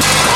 Yeah.